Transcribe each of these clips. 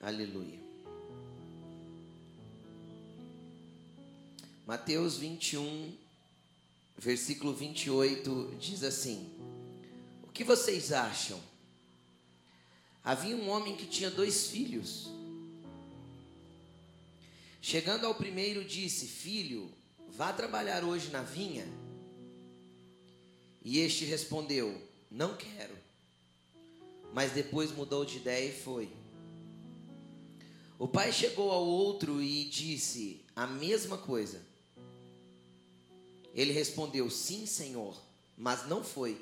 Aleluia. Mateus 21, versículo 28 diz assim: O que vocês acham? Havia um homem que tinha dois filhos. Chegando ao primeiro, disse: Filho, vá trabalhar hoje na vinha. E este respondeu: Não quero. Mas depois mudou de ideia e foi. O pai chegou ao outro e disse a mesma coisa. Ele respondeu: Sim, senhor, mas não foi.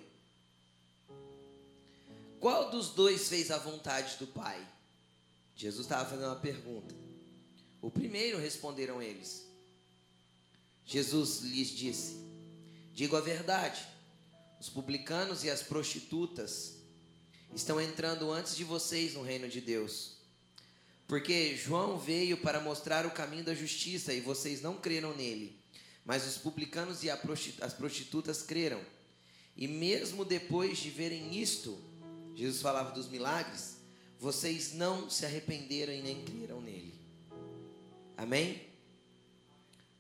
Qual dos dois fez a vontade do pai? Jesus estava fazendo uma pergunta. O primeiro responderam eles. Jesus lhes disse: Digo a verdade, os publicanos e as prostitutas estão entrando antes de vocês no reino de Deus. Porque João veio para mostrar o caminho da justiça e vocês não creram nele. Mas os publicanos e as prostitutas creram. E mesmo depois de verem isto, Jesus falava dos milagres, vocês não se arrependeram e nem creram nele. Amém?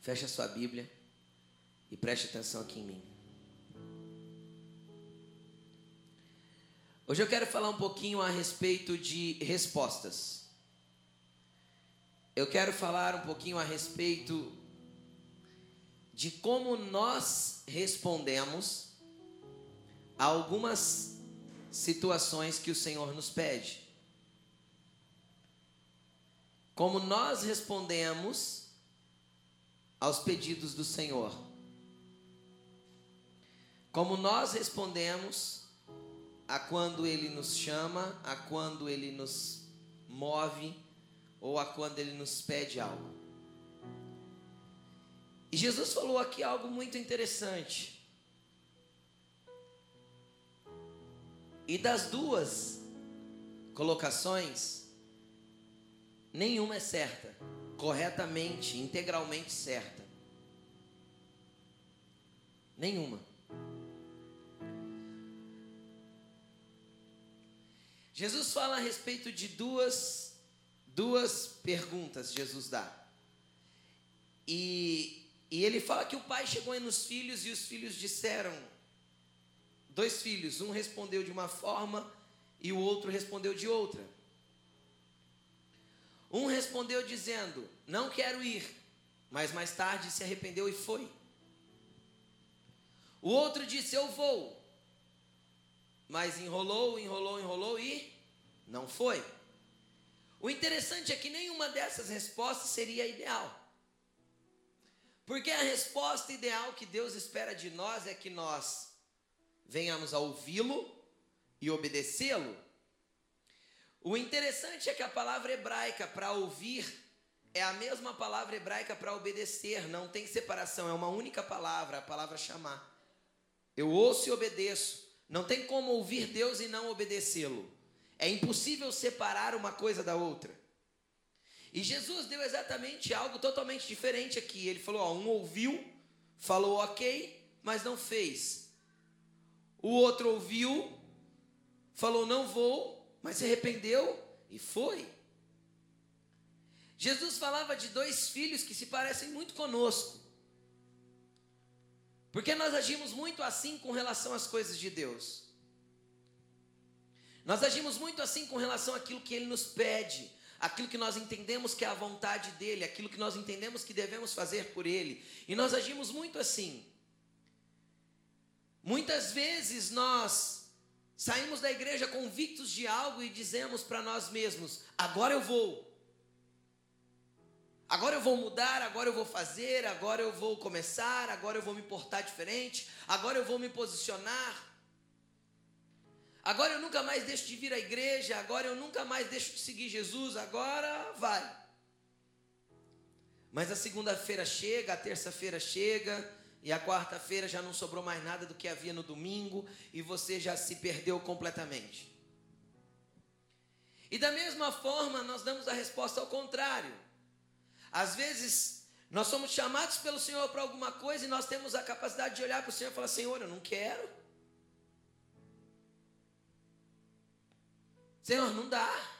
Fecha sua Bíblia e preste atenção aqui em mim. Hoje eu quero falar um pouquinho a respeito de respostas. Eu quero falar um pouquinho a respeito de como nós respondemos a algumas situações que o Senhor nos pede. Como nós respondemos aos pedidos do Senhor. Como nós respondemos a quando Ele nos chama, a quando Ele nos move ou a quando Ele nos pede algo. E Jesus falou aqui algo muito interessante. E das duas colocações, nenhuma é certa, corretamente, integralmente certa. Nenhuma. Jesus fala a respeito de duas, duas perguntas, Jesus dá. E, e ele fala que o pai chegou aí nos filhos e os filhos disseram, dois filhos, um respondeu de uma forma e o outro respondeu de outra. Um respondeu dizendo: Não quero ir, mas mais tarde se arrependeu e foi. O outro disse: Eu vou, mas enrolou, enrolou, enrolou e não foi. O interessante é que nenhuma dessas respostas seria ideal. Porque a resposta ideal que Deus espera de nós é que nós venhamos a ouvi-lo e obedecê-lo. O interessante é que a palavra hebraica para ouvir é a mesma palavra hebraica para obedecer, não tem separação, é uma única palavra, a palavra chamar. Eu ouço e obedeço. Não tem como ouvir Deus e não obedecê-lo. É impossível separar uma coisa da outra. E Jesus deu exatamente algo totalmente diferente aqui. Ele falou: ó, um ouviu, falou ok, mas não fez. O outro ouviu, falou não vou, mas se arrependeu e foi. Jesus falava de dois filhos que se parecem muito conosco. Porque nós agimos muito assim com relação às coisas de Deus. Nós agimos muito assim com relação àquilo que Ele nos pede, aquilo que nós entendemos que é a vontade dEle, aquilo que nós entendemos que devemos fazer por Ele. E nós agimos muito assim. Muitas vezes nós saímos da igreja convictos de algo e dizemos para nós mesmos: agora eu vou. Agora eu vou mudar, agora eu vou fazer, agora eu vou começar, agora eu vou me portar diferente, agora eu vou me posicionar. Agora eu nunca mais deixo de vir à igreja, agora eu nunca mais deixo de seguir Jesus, agora vai. Mas a segunda-feira chega, a terça-feira chega, e a quarta-feira já não sobrou mais nada do que havia no domingo, e você já se perdeu completamente. E da mesma forma, nós damos a resposta ao contrário. Às vezes, nós somos chamados pelo Senhor para alguma coisa e nós temos a capacidade de olhar para o Senhor e falar: Senhor, eu não quero. Senhor, não dá.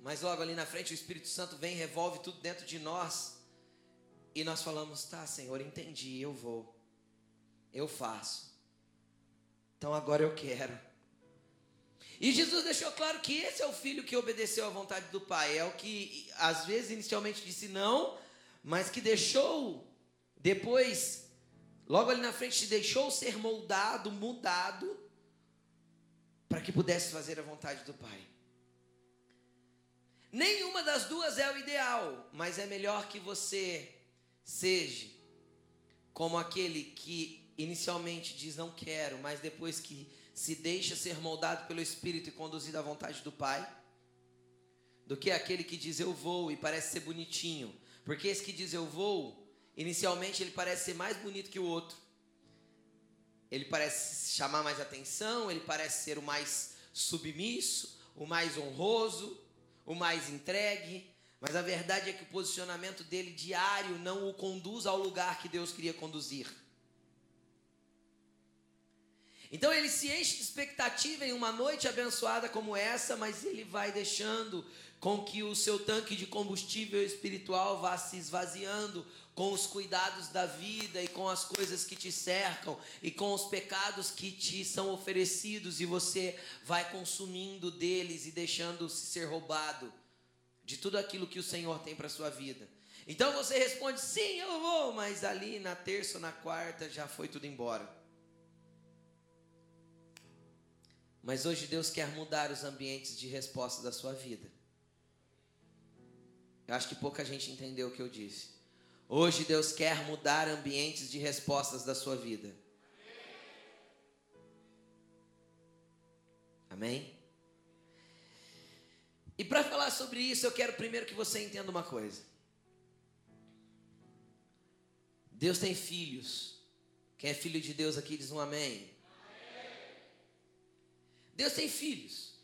Mas logo ali na frente o Espírito Santo vem, revolve tudo dentro de nós. E nós falamos: tá, Senhor, entendi, eu vou. Eu faço. Então agora eu quero. E Jesus deixou claro que esse é o filho que obedeceu à vontade do Pai. É o que, às vezes, inicialmente disse não, mas que deixou, depois, logo ali na frente, deixou ser moldado, mudado, para que pudesse fazer a vontade do Pai. Nenhuma das duas é o ideal, mas é melhor que você seja como aquele que inicialmente diz não quero, mas depois que se deixa ser moldado pelo Espírito e conduzido à vontade do Pai, do que aquele que diz eu vou e parece ser bonitinho. Porque esse que diz eu vou, inicialmente ele parece ser mais bonito que o outro. Ele parece chamar mais atenção, ele parece ser o mais submisso, o mais honroso, o mais entregue. Mas a verdade é que o posicionamento dele diário não o conduz ao lugar que Deus queria conduzir. Então ele se enche de expectativa em uma noite abençoada como essa, mas ele vai deixando com que o seu tanque de combustível espiritual vá se esvaziando com os cuidados da vida e com as coisas que te cercam e com os pecados que te são oferecidos e você vai consumindo deles e deixando-se ser roubado de tudo aquilo que o Senhor tem para sua vida. Então você responde: "Sim, eu vou", mas ali na terça ou na quarta já foi tudo embora. Mas hoje Deus quer mudar os ambientes de resposta da sua vida. Eu acho que pouca gente entendeu o que eu disse. Hoje Deus quer mudar ambientes de respostas da sua vida. Amém? E para falar sobre isso, eu quero primeiro que você entenda uma coisa. Deus tem filhos. Quem é filho de Deus aqui diz um amém. Deus tem filhos.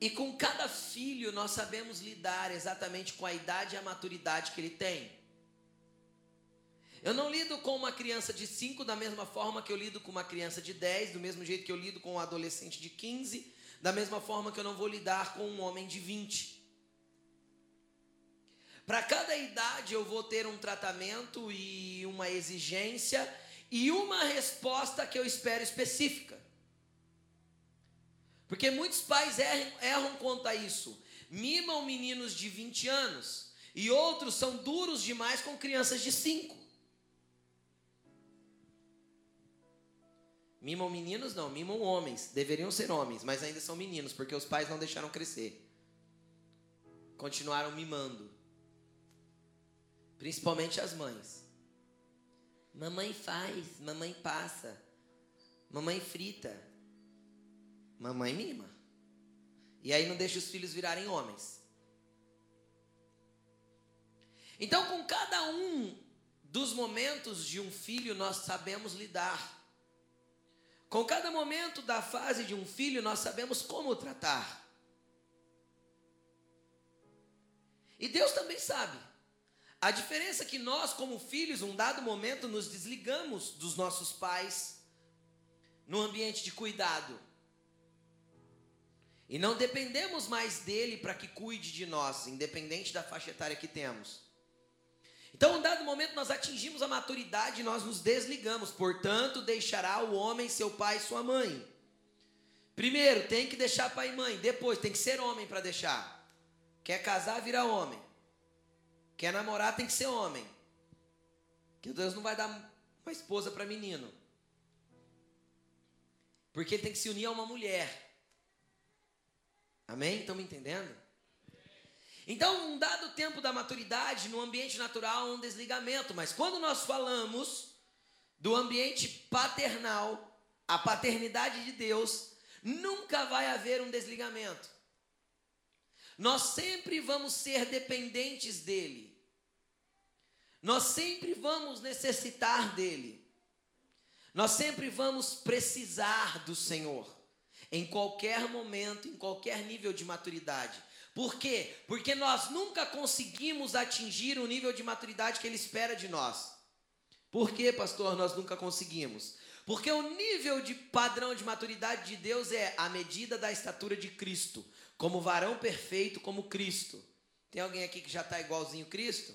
E com cada filho nós sabemos lidar exatamente com a idade e a maturidade que ele tem. Eu não lido com uma criança de 5 da mesma forma que eu lido com uma criança de 10, do mesmo jeito que eu lido com um adolescente de 15, da mesma forma que eu não vou lidar com um homem de 20. Para cada idade eu vou ter um tratamento e uma exigência e uma resposta que eu espero específica. Porque muitos pais erram, erram quanto a isso. Mimam meninos de 20 anos e outros são duros demais com crianças de 5. Mimam meninos não, mimam homens. Deveriam ser homens, mas ainda são meninos, porque os pais não deixaram crescer. Continuaram mimando. Principalmente as mães. Mamãe faz, mamãe passa, mamãe frita. Mamãe mima. E aí não deixa os filhos virarem homens. Então, com cada um dos momentos de um filho, nós sabemos lidar. Com cada momento da fase de um filho, nós sabemos como tratar. E Deus também sabe. A diferença é que nós, como filhos, um dado momento, nos desligamos dos nossos pais no ambiente de cuidado. E não dependemos mais dele para que cuide de nós, independente da faixa etária que temos. Então, um dado momento, nós atingimos a maturidade e nós nos desligamos. Portanto, deixará o homem seu pai e sua mãe. Primeiro, tem que deixar pai e mãe. Depois, tem que ser homem para deixar. Quer casar, vira homem. Quer namorar, tem que ser homem. Que Deus não vai dar uma esposa para menino. Porque ele tem que se unir a uma mulher. Amém? Estão me entendendo? Então, um dado tempo da maturidade, no ambiente natural, um desligamento. Mas quando nós falamos do ambiente paternal, a paternidade de Deus, nunca vai haver um desligamento. Nós sempre vamos ser dependentes dele. Nós sempre vamos necessitar dele. Nós sempre vamos precisar do Senhor em qualquer momento, em qualquer nível de maturidade. Por quê? Porque nós nunca conseguimos atingir o nível de maturidade que Ele espera de nós. Por que, pastor, nós nunca conseguimos? Porque o nível de padrão de maturidade de Deus é a medida da estatura de Cristo, como varão perfeito como Cristo. Tem alguém aqui que já está igualzinho Cristo?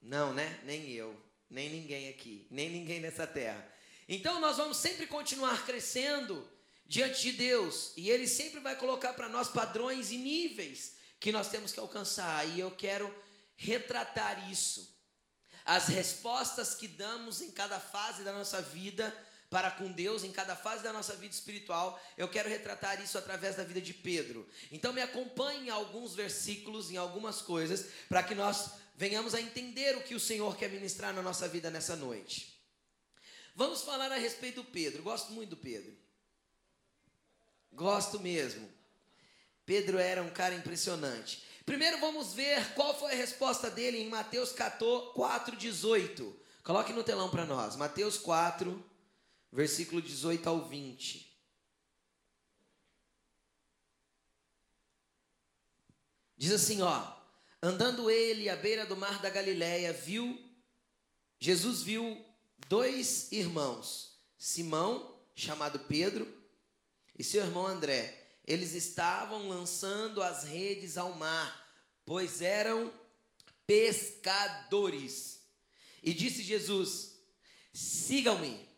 Não, né? Nem eu, nem ninguém aqui, nem ninguém nessa terra. Então nós vamos sempre continuar crescendo diante de Deus, e Ele sempre vai colocar para nós padrões e níveis que nós temos que alcançar, e eu quero retratar isso. As respostas que damos em cada fase da nossa vida para com Deus, em cada fase da nossa vida espiritual, eu quero retratar isso através da vida de Pedro. Então me acompanhe em alguns versículos, em algumas coisas, para que nós venhamos a entender o que o Senhor quer ministrar na nossa vida nessa noite. Vamos falar a respeito do Pedro. Gosto muito do Pedro. Gosto mesmo. Pedro era um cara impressionante. Primeiro vamos ver qual foi a resposta dele em Mateus 4, 18. Coloque no telão para nós. Mateus 4, versículo 18 ao 20. Diz assim, ó: Andando ele à beira do mar da Galileia, viu Jesus viu dois irmãos, Simão, chamado Pedro, e seu irmão André. Eles estavam lançando as redes ao mar, pois eram pescadores. E disse Jesus: Sigam-me,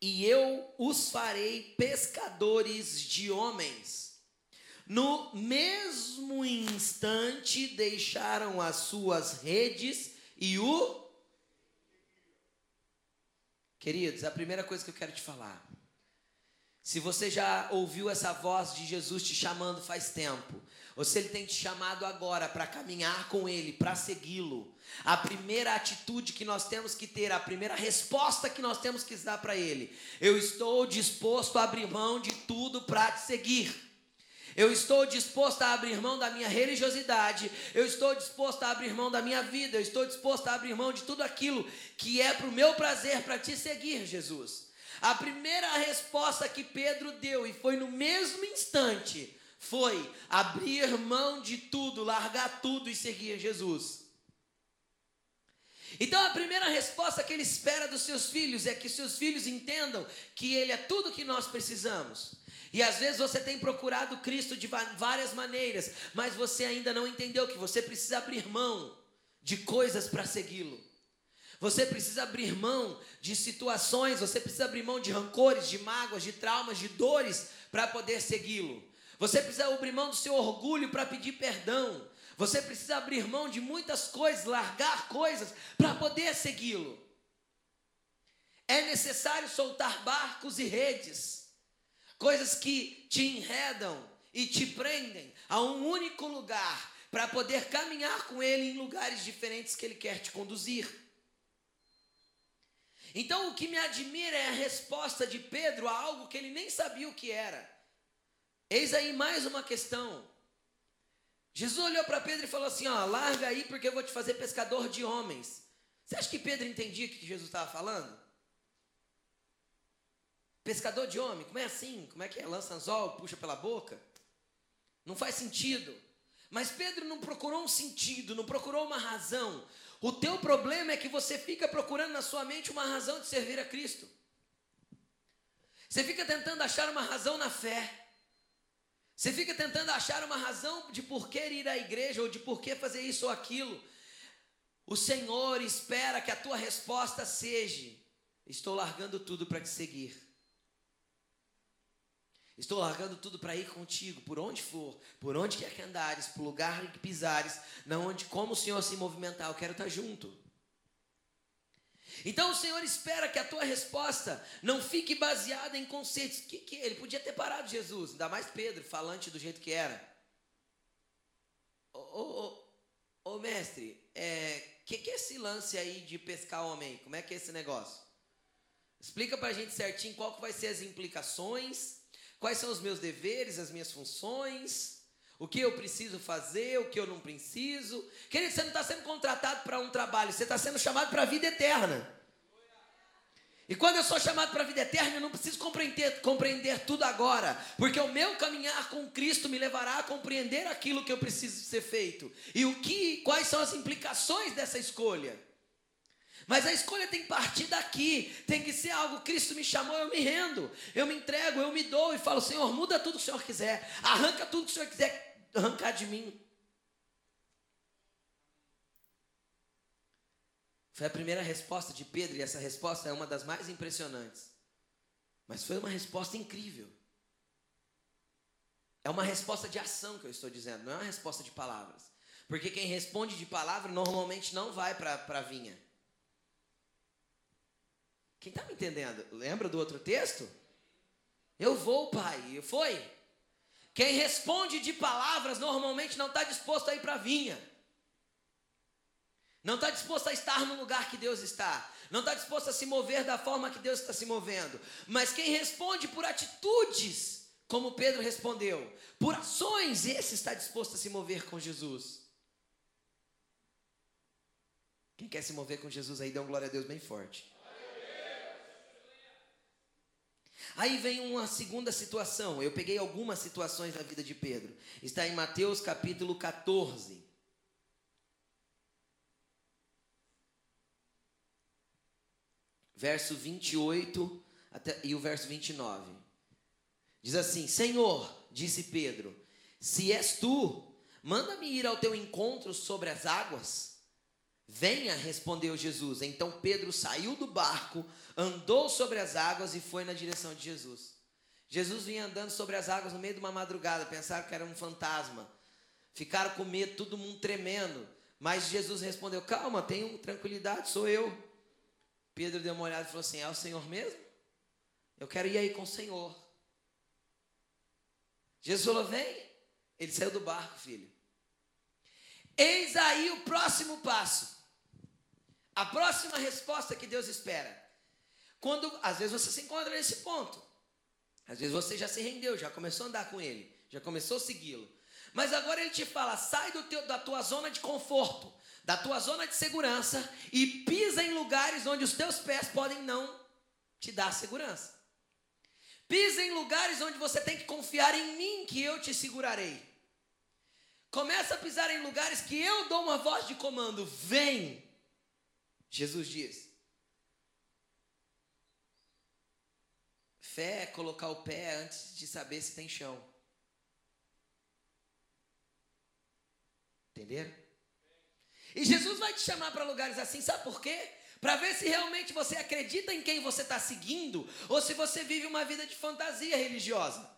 e eu os farei pescadores de homens. No mesmo instante deixaram as suas redes e o. Queridos, a primeira coisa que eu quero te falar se você já ouviu essa voz de Jesus te chamando faz tempo, ou se ele tem te chamado agora para caminhar com ele, para segui-lo, a primeira atitude que nós temos que ter, a primeira resposta que nós temos que dar para ele, eu estou disposto a abrir mão de tudo para te seguir. Eu estou disposto a abrir mão da minha religiosidade, eu estou disposto a abrir mão da minha vida, eu estou disposto a abrir mão de tudo aquilo que é para o meu prazer, para te seguir, Jesus. A primeira resposta que Pedro deu, e foi no mesmo instante, foi abrir mão de tudo, largar tudo e seguir Jesus. Então a primeira resposta que ele espera dos seus filhos é que seus filhos entendam que ele é tudo que nós precisamos. E às vezes você tem procurado Cristo de várias maneiras, mas você ainda não entendeu que você precisa abrir mão de coisas para segui-lo. Você precisa abrir mão de situações, você precisa abrir mão de rancores, de mágoas, de traumas, de dores para poder segui-lo. Você precisa abrir mão do seu orgulho para pedir perdão. Você precisa abrir mão de muitas coisas, largar coisas para poder segui-lo. É necessário soltar barcos e redes, coisas que te enredam e te prendem a um único lugar para poder caminhar com ele em lugares diferentes que ele quer te conduzir. Então o que me admira é a resposta de Pedro a algo que ele nem sabia o que era. Eis aí mais uma questão. Jesus olhou para Pedro e falou assim: ó, larga aí porque eu vou te fazer pescador de homens. Você acha que Pedro entendia o que Jesus estava falando? Pescador de homem, como é assim? Como é que é? Lança anzol, puxa pela boca? Não faz sentido. Mas Pedro não procurou um sentido, não procurou uma razão. O teu problema é que você fica procurando na sua mente uma razão de servir a Cristo. Você fica tentando achar uma razão na fé. Você fica tentando achar uma razão de por que ir à igreja ou de por que fazer isso ou aquilo. O Senhor espera que a tua resposta seja: Estou largando tudo para te seguir. Estou largando tudo para ir contigo, por onde for, por onde quer que andares, por lugar que pisares, não onde como o Senhor se movimentar, eu quero estar junto. Então o Senhor espera que a tua resposta não fique baseada em conceitos. Que, que ele podia ter parado Jesus, ainda mais Pedro, falante do jeito que era. Ô, ô, ô, ô mestre, é, que que é esse lance aí de pescar homem? Como é que é esse negócio? Explica para a gente certinho qual que vai ser as implicações Quais são os meus deveres, as minhas funções? O que eu preciso fazer, o que eu não preciso? Querido, você não está sendo contratado para um trabalho, você está sendo chamado para a vida eterna. E quando eu sou chamado para a vida eterna, eu não preciso compreender, compreender tudo agora, porque o meu caminhar com Cristo me levará a compreender aquilo que eu preciso ser feito e o que, quais são as implicações dessa escolha. Mas a escolha tem que partir daqui, tem que ser algo, Cristo me chamou, eu me rendo, eu me entrego, eu me dou e falo, Senhor, muda tudo que o Senhor quiser, arranca tudo que o Senhor quiser arrancar de mim. Foi a primeira resposta de Pedro, e essa resposta é uma das mais impressionantes. Mas foi uma resposta incrível. É uma resposta de ação que eu estou dizendo, não é uma resposta de palavras. Porque quem responde de palavra normalmente não vai para a vinha. Quem está me entendendo? Lembra do outro texto? Eu vou, pai. Foi. Quem responde de palavras normalmente não está disposto a ir para a vinha. Não está disposto a estar no lugar que Deus está. Não está disposto a se mover da forma que Deus está se movendo. Mas quem responde por atitudes, como Pedro respondeu, por ações, esse está disposto a se mover com Jesus. Quem quer se mover com Jesus aí, dê um glória a Deus bem forte. Aí vem uma segunda situação. Eu peguei algumas situações da vida de Pedro. Está em Mateus capítulo 14. Verso 28 até, e o verso 29. Diz assim: Senhor, disse Pedro, se és tu, manda-me ir ao teu encontro sobre as águas. Venha, respondeu Jesus. Então Pedro saiu do barco, andou sobre as águas e foi na direção de Jesus. Jesus vinha andando sobre as águas no meio de uma madrugada, pensaram que era um fantasma. Ficaram com medo, todo mundo tremendo. Mas Jesus respondeu: Calma, tenham tranquilidade, sou eu. Pedro deu uma olhada e falou assim: É o Senhor mesmo? Eu quero ir aí com o Senhor. Jesus falou: Vem. Ele saiu do barco, filho. Eis aí o próximo passo. A próxima resposta que Deus espera. Quando às vezes você se encontra nesse ponto. Às vezes você já se rendeu, já começou a andar com ele, já começou a segui-lo. Mas agora ele te fala: sai teu, da tua zona de conforto, da tua zona de segurança e pisa em lugares onde os teus pés podem não te dar segurança. Pisa em lugares onde você tem que confiar em mim que eu te segurarei. Começa a pisar em lugares que eu dou uma voz de comando: vem. Jesus diz: fé é colocar o pé antes de saber se tem chão. Entenderam? E Jesus vai te chamar para lugares assim, sabe por quê? Para ver se realmente você acredita em quem você está seguindo ou se você vive uma vida de fantasia religiosa.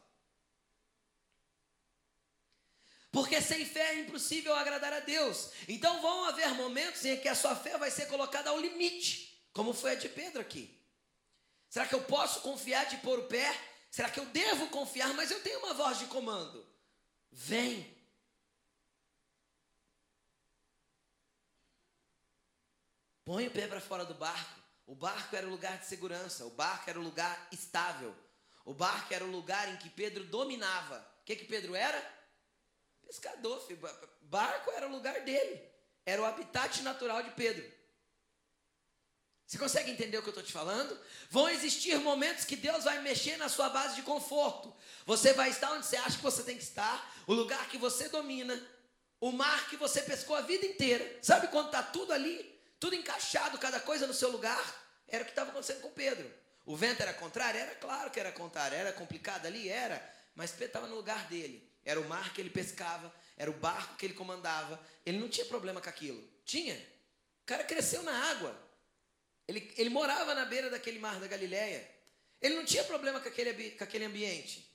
Porque sem fé é impossível agradar a Deus. Então vão haver momentos em que a sua fé vai ser colocada ao limite, como foi a de Pedro aqui. Será que eu posso confiar de pôr o pé? Será que eu devo confiar? Mas eu tenho uma voz de comando. Vem. Põe o pé para fora do barco. O barco era o lugar de segurança, o barco era o lugar estável. O barco era o lugar em que Pedro dominava. O que, que Pedro era? Pescador, filho. barco era o lugar dele, era o habitat natural de Pedro. Você consegue entender o que eu estou te falando? Vão existir momentos que Deus vai mexer na sua base de conforto. Você vai estar onde você acha que você tem que estar, o lugar que você domina, o mar que você pescou a vida inteira. Sabe quando está tudo ali, tudo encaixado, cada coisa no seu lugar? Era o que estava acontecendo com Pedro. O vento era contrário? Era claro que era contrário. Era complicado ali? Era. Mas Pedro estava no lugar dele. Era o mar que ele pescava, era o barco que ele comandava. Ele não tinha problema com aquilo. Tinha. O cara cresceu na água. Ele, ele morava na beira daquele mar da Galileia. Ele não tinha problema com aquele, com aquele ambiente.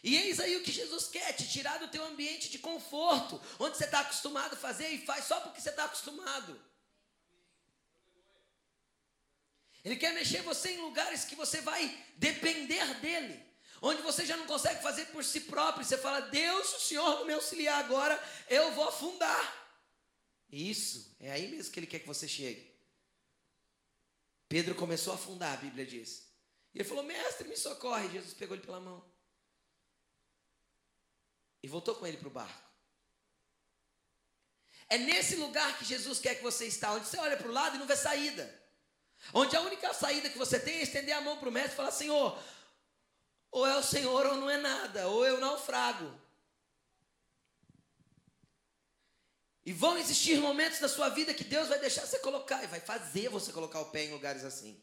E eis aí o que Jesus quer, te tirar do teu ambiente de conforto, onde você está acostumado a fazer e faz só porque você está acostumado. Ele quer mexer você em lugares que você vai depender dele onde você já não consegue fazer por si próprio, você fala: Deus, o Senhor me auxiliar agora, eu vou afundar. Isso, é aí mesmo que ele quer que você chegue. Pedro começou a afundar, a Bíblia diz. E ele falou: Mestre, me socorre. Jesus pegou ele pela mão e voltou com ele para o barco. É nesse lugar que Jesus quer que você está, onde você olha para o lado e não vê saída. Onde a única saída que você tem é estender a mão para o mestre e falar: Senhor, ou é o Senhor ou não é nada, ou eu naufrago. E vão existir momentos na sua vida que Deus vai deixar você colocar e vai fazer você colocar o pé em lugares assim.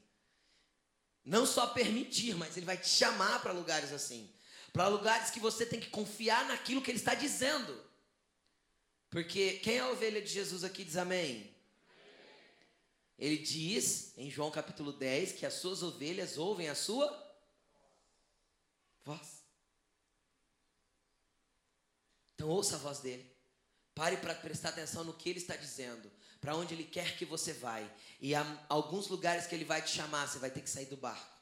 Não só permitir, mas Ele vai te chamar para lugares assim. Para lugares que você tem que confiar naquilo que Ele está dizendo. Porque quem é a ovelha de Jesus aqui diz amém? Ele diz em João capítulo 10 que as suas ovelhas ouvem a sua voz. Então ouça a voz dele. Pare para prestar atenção no que ele está dizendo, para onde ele quer que você vai. E há alguns lugares que ele vai te chamar, você vai ter que sair do barco.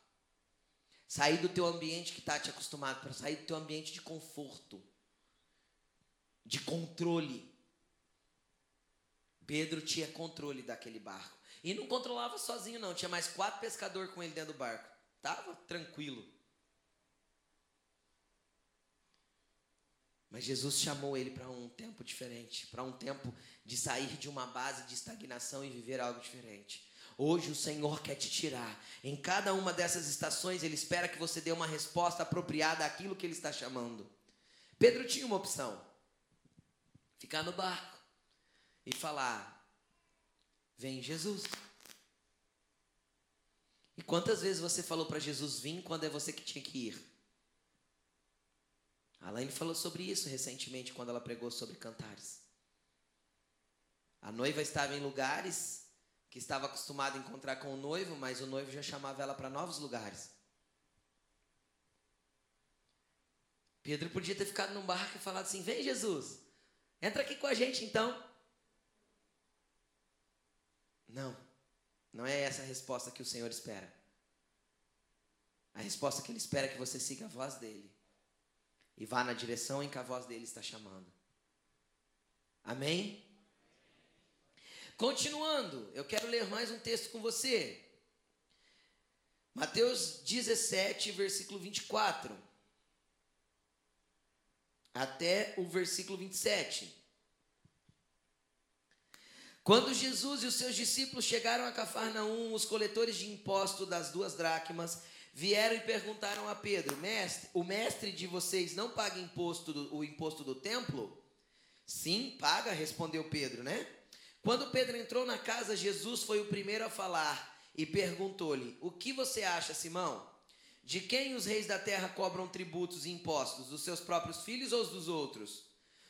Sair do teu ambiente que está te acostumado, para sair do teu ambiente de conforto, de controle. Pedro tinha controle daquele barco. E não controlava sozinho, não. Tinha mais quatro pescadores com ele dentro do barco. Estava tranquilo. Mas Jesus chamou ele para um tempo diferente, para um tempo de sair de uma base de estagnação e viver algo diferente. Hoje o Senhor quer te tirar. Em cada uma dessas estações, Ele espera que você dê uma resposta apropriada àquilo que Ele está chamando. Pedro tinha uma opção: ficar no barco e falar: Vem Jesus. E quantas vezes você falou para Jesus vir quando é você que tinha que ir? A Laine falou sobre isso recentemente quando ela pregou sobre cantares. A noiva estava em lugares que estava acostumada a encontrar com o noivo, mas o noivo já chamava ela para novos lugares. Pedro podia ter ficado num barco e falado assim: Vem, Jesus, entra aqui com a gente então. Não, não é essa a resposta que o Senhor espera. A resposta que Ele espera é que você siga a voz dele e vá na direção em que a voz dele está chamando. Amém? Continuando, eu quero ler mais um texto com você. Mateus 17, versículo 24. Até o versículo 27. Quando Jesus e os seus discípulos chegaram a Cafarnaum, os coletores de imposto das duas dracmas vieram e perguntaram a Pedro: Mestre, o mestre de vocês não paga imposto do, o imposto do templo? Sim, paga, respondeu Pedro, né? Quando Pedro entrou na casa, Jesus foi o primeiro a falar e perguntou-lhe: O que você acha, Simão? De quem os reis da terra cobram tributos e impostos? Dos seus próprios filhos ou dos outros?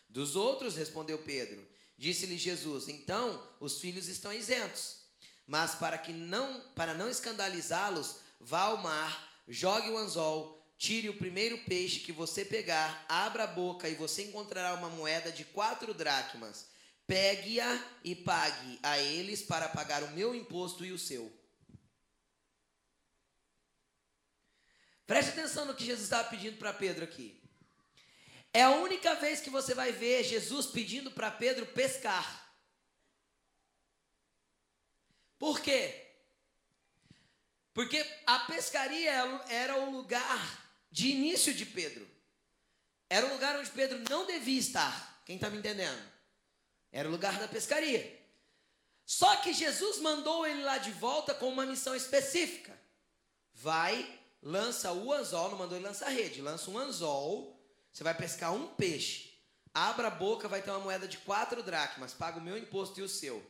Dos outros, respondeu Pedro. Disse-lhe Jesus: Então, os filhos estão isentos. Mas para que não, para não escandalizá-los, vá ao mar, jogue o anzol, tire o primeiro peixe que você pegar, abra a boca e você encontrará uma moeda de quatro dracmas. Pegue-a e pague a eles para pagar o meu imposto e o seu. Preste atenção no que Jesus estava pedindo para Pedro aqui. É a única vez que você vai ver Jesus pedindo para Pedro pescar. Por quê? Porque a pescaria era o lugar de início de Pedro. Era o lugar onde Pedro não devia estar. Quem está me entendendo? Era o lugar da pescaria. Só que Jesus mandou ele lá de volta com uma missão específica. Vai, lança o anzol, não mandou ele lançar rede, lança um anzol, você vai pescar um peixe. Abra a boca, vai ter uma moeda de quatro dracmas, paga o meu imposto e o seu.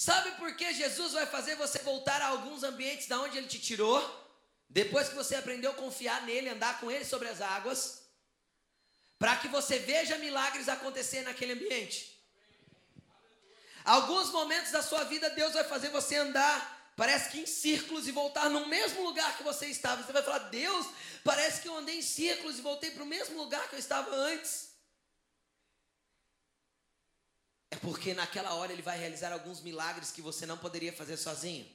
Sabe por que Jesus vai fazer você voltar a alguns ambientes da onde ele te tirou? Depois que você aprendeu a confiar nele, andar com ele sobre as águas, para que você veja milagres acontecer naquele ambiente. Alguns momentos da sua vida Deus vai fazer você andar, parece que em círculos e voltar no mesmo lugar que você estava. Você vai falar: "Deus, parece que eu andei em círculos e voltei para o mesmo lugar que eu estava antes". É porque naquela hora ele vai realizar alguns milagres que você não poderia fazer sozinho.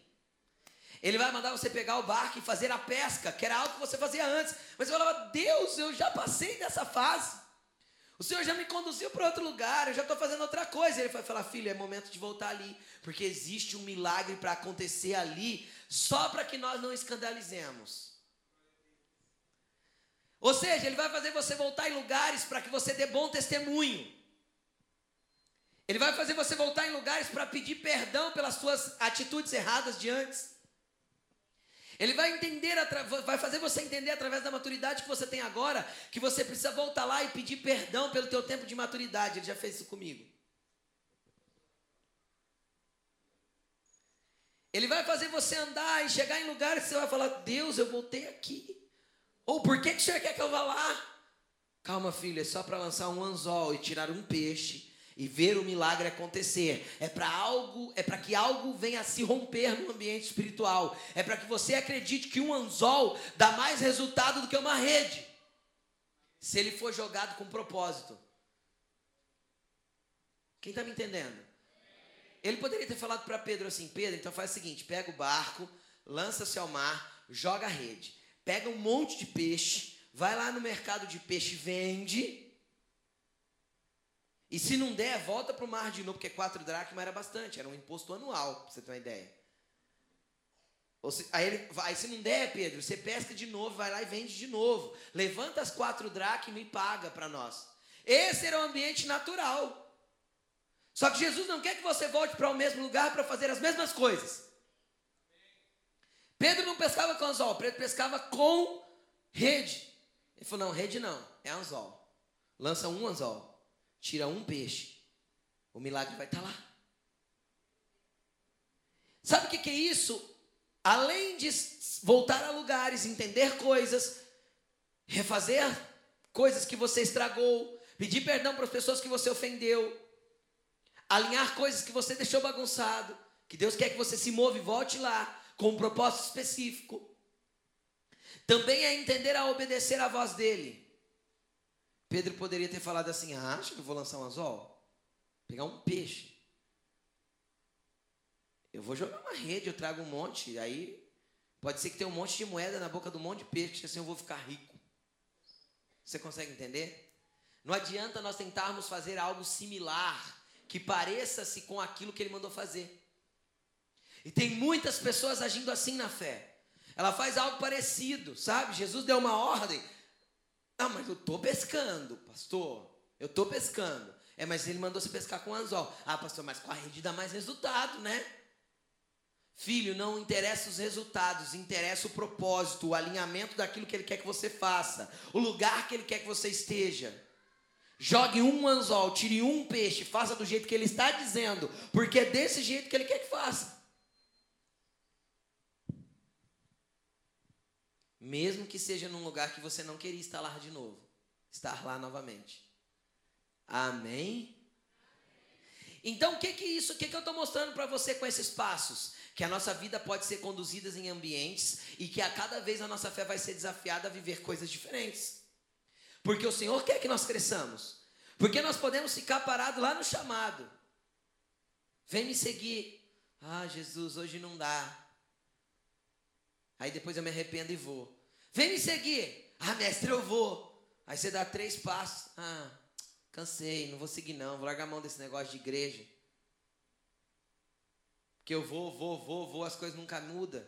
Ele vai mandar você pegar o barco e fazer a pesca, que era algo que você fazia antes. Mas você falava, Deus, eu já passei dessa fase. O Senhor já me conduziu para outro lugar, eu já estou fazendo outra coisa. Ele vai falar, filho, é momento de voltar ali. Porque existe um milagre para acontecer ali, só para que nós não escandalizemos. Ou seja, ele vai fazer você voltar em lugares para que você dê bom testemunho. Ele vai fazer você voltar em lugares para pedir perdão pelas suas atitudes erradas de antes. Ele vai entender, vai fazer você entender através da maturidade que você tem agora, que você precisa voltar lá e pedir perdão pelo teu tempo de maturidade. Ele já fez isso comigo. Ele vai fazer você andar e chegar em lugares que você vai falar: Deus, eu voltei aqui. Ou por que, que o senhor quer que eu vá lá? Calma, filho, é só para lançar um anzol e tirar um peixe e ver o milagre acontecer. É para algo, é para que algo venha a se romper no ambiente espiritual. É para que você acredite que um anzol dá mais resultado do que uma rede. Se ele for jogado com propósito. Quem está me entendendo? Ele poderia ter falado para Pedro assim: Pedro, então faz o seguinte: pega o barco, lança-se ao mar, joga a rede, pega um monte de peixe, vai lá no mercado de peixe, vende. E se não der, volta para o mar de novo, porque quatro dracmas era bastante, era um imposto anual, para você ter uma ideia. Se, aí, ele, aí se não der, Pedro, você pesca de novo, vai lá e vende de novo. Levanta as quatro dracmas e paga para nós. Esse era o ambiente natural. Só que Jesus não quer que você volte para o mesmo lugar para fazer as mesmas coisas. Pedro não pescava com anzol, Pedro pescava com rede. Ele falou: não, rede não, é anzol. Lança um anzol, tira um peixe, o milagre vai estar tá lá. Sabe o que, que é isso? Além de voltar a lugares, entender coisas, refazer coisas que você estragou, pedir perdão para as pessoas que você ofendeu, alinhar coisas que você deixou bagunçado, que Deus quer que você se move e volte lá com um propósito específico. Também é entender a obedecer à voz dele. Pedro poderia ter falado assim: ah, acha que eu vou lançar um anzol? Pegar um peixe. Eu vou jogar uma rede, eu trago um monte, aí pode ser que tenha um monte de moeda na boca do monte de peixe, assim eu vou ficar rico. Você consegue entender? Não adianta nós tentarmos fazer algo similar que pareça-se com aquilo que ele mandou fazer. E tem muitas pessoas agindo assim na fé. Ela faz algo parecido, sabe? Jesus deu uma ordem. Ah, mas eu estou pescando, pastor. Eu estou pescando. É, mas ele mandou você pescar com anzol. Ah, pastor, mas com a rede dá mais resultado, né? Filho, não interessa os resultados, interessa o propósito, o alinhamento daquilo que ele quer que você faça, o lugar que ele quer que você esteja. Jogue um anzol, tire um peixe, faça do jeito que ele está dizendo, porque é desse jeito que ele quer que faça. Mesmo que seja num lugar que você não queria estar lá de novo, estar lá novamente. Amém? Então, o que que isso, o que que eu estou mostrando para você com esses passos? Que a nossa vida pode ser conduzida em ambientes e que a cada vez a nossa fé vai ser desafiada a viver coisas diferentes. Porque o Senhor quer que nós cresçamos. Porque nós podemos ficar parados lá no chamado. Vem me seguir. Ah, Jesus, hoje não dá. Aí depois eu me arrependo e vou. Vem me seguir. Ah, mestre, eu vou. Aí você dá três passos. Ah, cansei, não vou seguir não. Vou largar a mão desse negócio de igreja. Porque eu vou, vou, vou, vou, as coisas nunca mudam.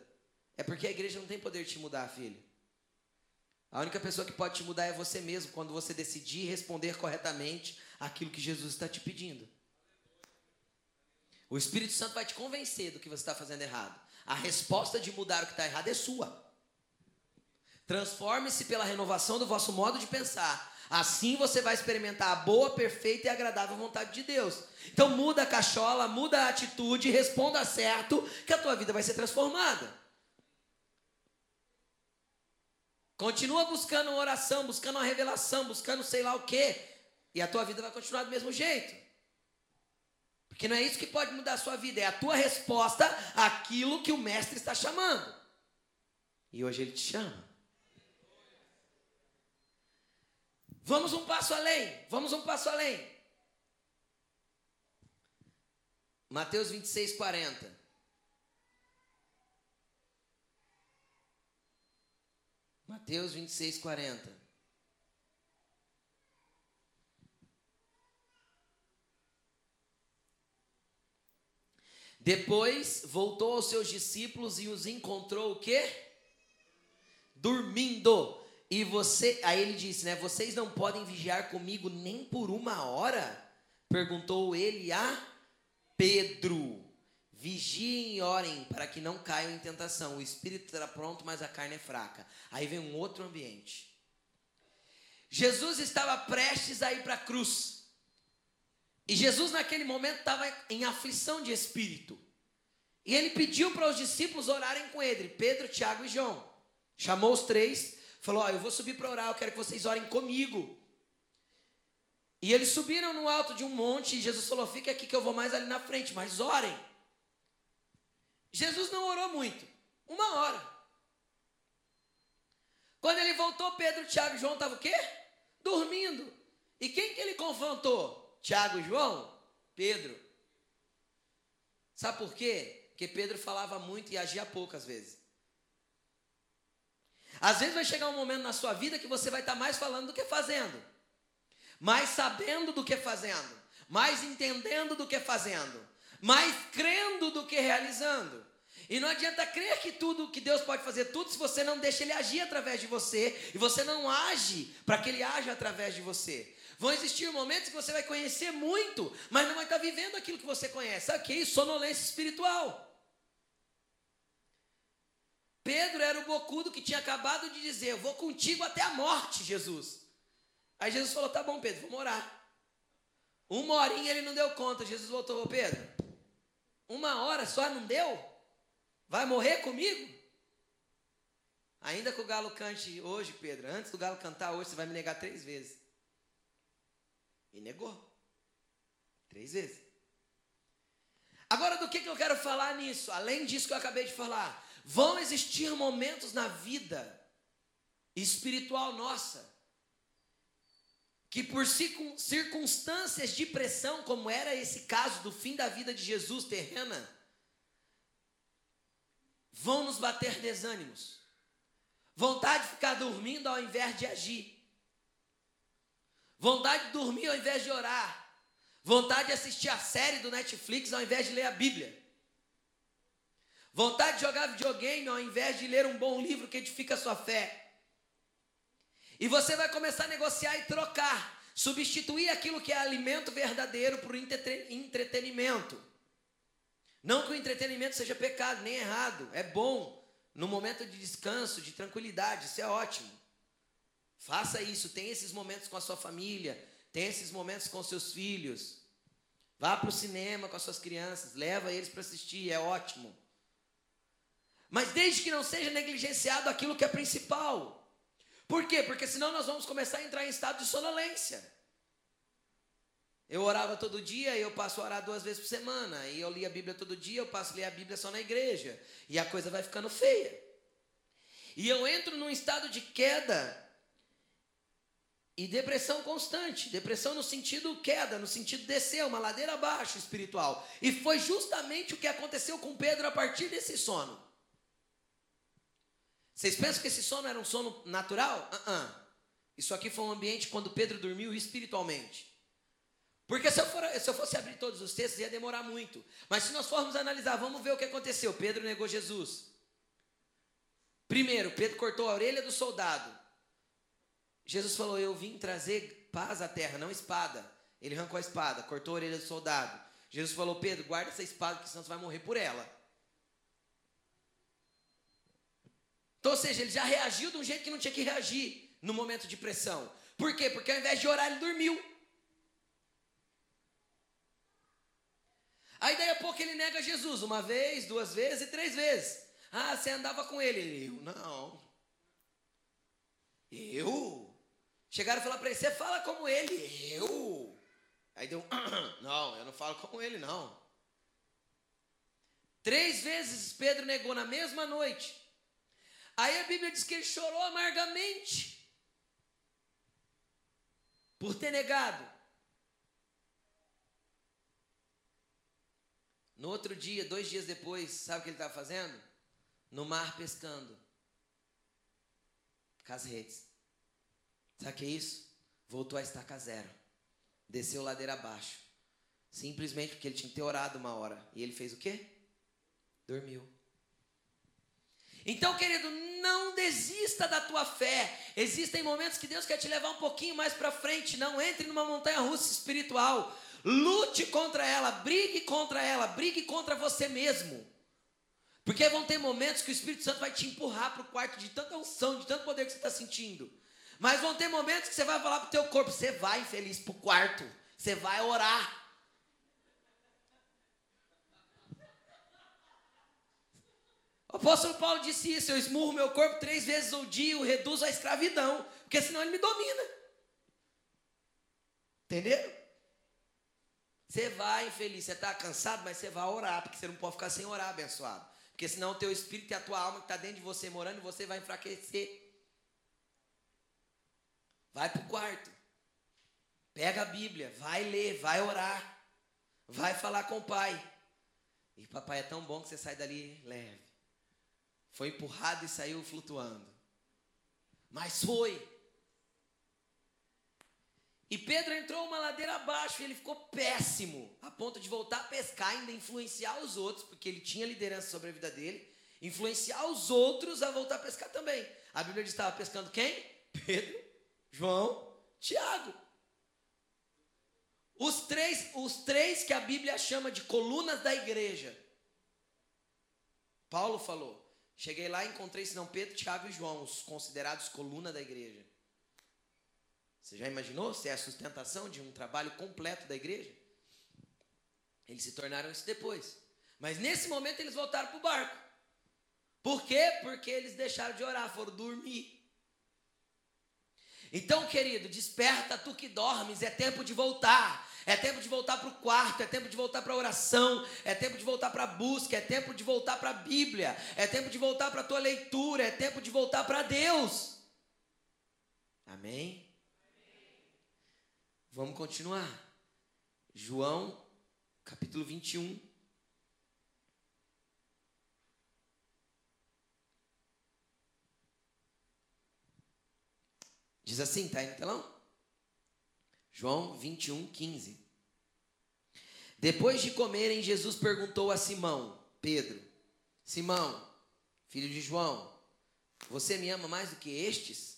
É porque a igreja não tem poder de te mudar, filho. A única pessoa que pode te mudar é você mesmo, quando você decidir responder corretamente aquilo que Jesus está te pedindo. O Espírito Santo vai te convencer do que você está fazendo errado. A resposta de mudar o que está errado é sua. Transforme-se pela renovação do vosso modo de pensar. Assim você vai experimentar a boa, perfeita e agradável vontade de Deus. Então muda a cachola, muda a atitude, responda certo, que a tua vida vai ser transformada. Continua buscando uma oração, buscando uma revelação, buscando sei lá o quê. E a tua vida vai continuar do mesmo jeito. Porque não é isso que pode mudar a sua vida, é a tua resposta àquilo que o mestre está chamando. E hoje ele te chama. Vamos um passo além, vamos um passo além. Mateus 26, 40. Mateus 26, 40. Depois voltou aos seus discípulos e os encontrou o quê? Dormindo. E você, aí ele disse, né? Vocês não podem vigiar comigo nem por uma hora? Perguntou ele a Pedro. Vigiem e orem para que não caiam em tentação. O espírito estará pronto, mas a carne é fraca. Aí vem um outro ambiente. Jesus estava prestes a ir para a cruz. E Jesus, naquele momento, estava em aflição de espírito. E ele pediu para os discípulos orarem com ele, Pedro, Tiago e João. Chamou os três, falou: oh, Eu vou subir para orar, eu quero que vocês orem comigo. E eles subiram no alto de um monte e Jesus falou: Fica aqui que eu vou mais ali na frente, mas orem. Jesus não orou muito, uma hora. Quando ele voltou, Pedro, Tiago e João estavam o quê? Dormindo. E quem que ele confrontou? Tiago João? Pedro. Sabe por quê? Porque Pedro falava muito e agia pouco às vezes. Às vezes vai chegar um momento na sua vida que você vai estar mais falando do que fazendo, mais sabendo do que fazendo, mais entendendo do que fazendo, mais crendo do que realizando. E não adianta crer que tudo, que Deus pode fazer tudo, se você não deixa Ele agir através de você, e você não age para que Ele haja através de você. Vão existir momentos que você vai conhecer muito, mas não vai estar vivendo aquilo que você conhece. Sabe o que é isso? Sonolência espiritual. Pedro era o bocudo que tinha acabado de dizer: Eu vou contigo até a morte, Jesus. Aí Jesus falou: Tá bom, Pedro, vamos orar. Uma horinha ele não deu conta. Jesus voltou: Pedro, uma hora só não deu? Vai morrer comigo? Ainda que o galo cante hoje, Pedro, antes do galo cantar hoje, você vai me negar três vezes. E negou. Três vezes. Agora, do que, que eu quero falar nisso? Além disso que eu acabei de falar, vão existir momentos na vida espiritual nossa que, por circunstâncias de pressão, como era esse caso do fim da vida de Jesus terrena, vão nos bater desânimos, vontade de ficar dormindo ao invés de agir, vontade de dormir ao invés de orar, vontade de assistir a série do Netflix ao invés de ler a Bíblia, vontade de jogar videogame ao invés de ler um bom livro que edifica a sua fé. E você vai começar a negociar e trocar, substituir aquilo que é alimento verdadeiro por entretenimento. Não que o entretenimento seja pecado, nem errado, é bom. No momento de descanso, de tranquilidade, isso é ótimo. Faça isso, tenha esses momentos com a sua família, tenha esses momentos com seus filhos. Vá para o cinema com as suas crianças, leva eles para assistir, é ótimo. Mas desde que não seja negligenciado aquilo que é principal. Por quê? Porque senão nós vamos começar a entrar em estado de sonolência. Eu orava todo dia, eu passo a orar duas vezes por semana. E eu li a Bíblia todo dia, eu passo a ler a Bíblia só na igreja. E a coisa vai ficando feia. E eu entro num estado de queda e depressão constante. Depressão no sentido queda, no sentido descer, uma ladeira abaixo espiritual. E foi justamente o que aconteceu com Pedro a partir desse sono. Vocês pensam que esse sono era um sono natural? Uh -uh. Isso aqui foi um ambiente quando Pedro dormiu espiritualmente. Porque se eu, for, se eu fosse abrir todos os textos, ia demorar muito. Mas se nós formos analisar, vamos ver o que aconteceu. Pedro negou Jesus. Primeiro, Pedro cortou a orelha do soldado. Jesus falou: Eu vim trazer paz à terra, não espada. Ele arrancou a espada, cortou a orelha do soldado. Jesus falou: Pedro, guarda essa espada, que senão você vai morrer por ela. Então, ou seja, ele já reagiu de um jeito que não tinha que reagir no momento de pressão. Por quê? Porque ao invés de orar, ele dormiu. Aí daí a pouco ele nega Jesus, uma vez, duas vezes e três vezes. Ah, você andava com ele. Eu, não. Eu? Chegaram a falar para ele, você fala como ele. Eu? Aí deu, não, eu não falo como ele, não. Três vezes Pedro negou na mesma noite. Aí a Bíblia diz que ele chorou amargamente por ter negado. No outro dia, dois dias depois, sabe o que ele estava fazendo? No mar pescando. Com as redes. Sabe o que é isso? Voltou a estaca zero. Desceu ladeira abaixo. Simplesmente porque ele tinha que ter orado uma hora. E ele fez o quê? Dormiu. Então, querido, não desista da tua fé. Existem momentos que Deus quer te levar um pouquinho mais para frente. Não entre numa montanha russa espiritual. Lute contra ela, brigue contra ela, brigue contra você mesmo. Porque vão ter momentos que o Espírito Santo vai te empurrar para o quarto de tanta unção, de tanto poder que você está sentindo. Mas vão ter momentos que você vai falar para o teu corpo, você vai infeliz para o quarto, você vai orar. O apóstolo Paulo disse isso: eu esmurro meu corpo três vezes ao dia, o reduzo à escravidão, porque senão ele me domina. Entendeu? Você vai infeliz, você está cansado, mas você vai orar, porque você não pode ficar sem orar, abençoado. Porque senão o teu espírito e a tua alma que está dentro de você morando, você vai enfraquecer. Vai para o quarto. Pega a Bíblia, vai ler, vai orar. Vai falar com o pai. E papai é tão bom que você sai dali leve. Foi empurrado e saiu flutuando. Mas foi. E Pedro entrou uma ladeira abaixo e ele ficou péssimo, a ponto de voltar a pescar, ainda influenciar os outros, porque ele tinha liderança sobre a vida dele, influenciar os outros a voltar a pescar também. A Bíblia diz que estava pescando quem? Pedro, João, Tiago. Os três, os três que a Bíblia chama de colunas da igreja. Paulo falou: Cheguei lá e encontrei Simão Pedro, Tiago e João, os considerados coluna da igreja. Você já imaginou se é a sustentação de um trabalho completo da igreja? Eles se tornaram isso depois. Mas nesse momento eles voltaram para o barco. Por quê? Porque eles deixaram de orar, foram dormir. Então, querido, desperta tu que dormes, é tempo de voltar. É tempo de voltar para o quarto, é tempo de voltar para a oração, é tempo de voltar para a busca, é tempo de voltar para a Bíblia, é tempo de voltar para a tua leitura, é tempo de voltar para Deus. Amém? Vamos continuar. João, capítulo 21. Diz assim, tá aí no telão? João 21, 15. Depois de comerem, Jesus perguntou a Simão, Pedro: Simão, filho de João, você me ama mais do que estes?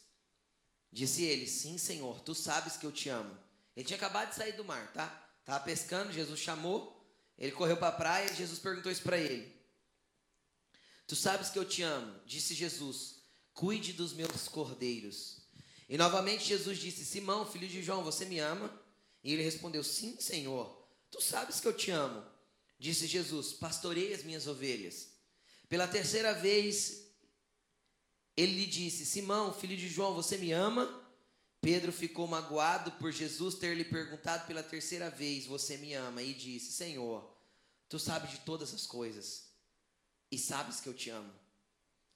Disse ele: Sim, Senhor, tu sabes que eu te amo. Ele tinha acabado de sair do mar, tá? Estava pescando, Jesus chamou, ele correu para a praia Jesus perguntou isso para ele. Tu sabes que eu te amo, disse Jesus, cuide dos meus cordeiros. E novamente Jesus disse: Simão, filho de João, você me ama? E ele respondeu: Sim, Senhor. Tu sabes que eu te amo. Disse Jesus: Pastorei as minhas ovelhas. Pela terceira vez, ele lhe disse: Simão, filho de João, você me ama? Pedro ficou magoado por Jesus ter lhe perguntado pela terceira vez: Você me ama? E disse: Senhor, tu sabes de todas as coisas e sabes que eu te amo.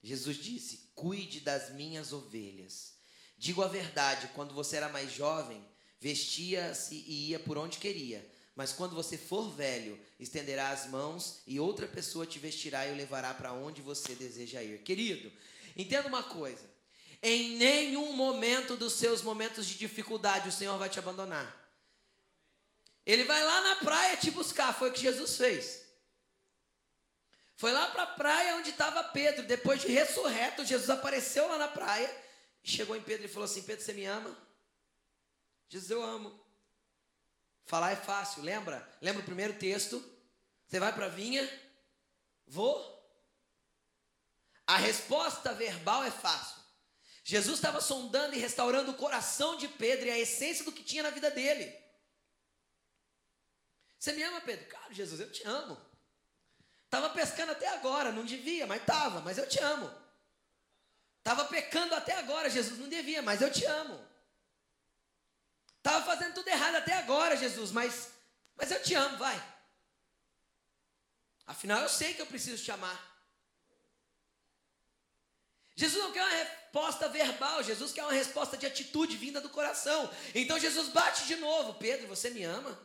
Jesus disse: Cuide das minhas ovelhas. Digo a verdade, quando você era mais jovem, vestia-se e ia por onde queria. Mas quando você for velho, estenderá as mãos e outra pessoa te vestirá e o levará para onde você deseja ir. Querido, entenda uma coisa: em nenhum momento dos seus momentos de dificuldade o Senhor vai te abandonar. Ele vai lá na praia te buscar, foi o que Jesus fez. Foi lá para a praia onde estava Pedro, depois de ressurreto, Jesus apareceu lá na praia chegou em Pedro e falou assim: Pedro, você me ama? Jesus, eu amo. Falar é fácil, lembra? Lembra o primeiro texto? Você vai para a vinha? Vou. A resposta verbal é fácil. Jesus estava sondando e restaurando o coração de Pedro e a essência do que tinha na vida dele. Você me ama, Pedro? Cara, Jesus, eu te amo. Estava pescando até agora, não devia, mas estava, mas eu te amo. Estava pecando até agora, Jesus não devia, mas eu te amo. Estava fazendo tudo errado até agora, Jesus, mas, mas eu te amo, vai. Afinal, eu sei que eu preciso te amar. Jesus não quer uma resposta verbal, Jesus quer uma resposta de atitude vinda do coração. Então Jesus bate de novo: Pedro, você me ama?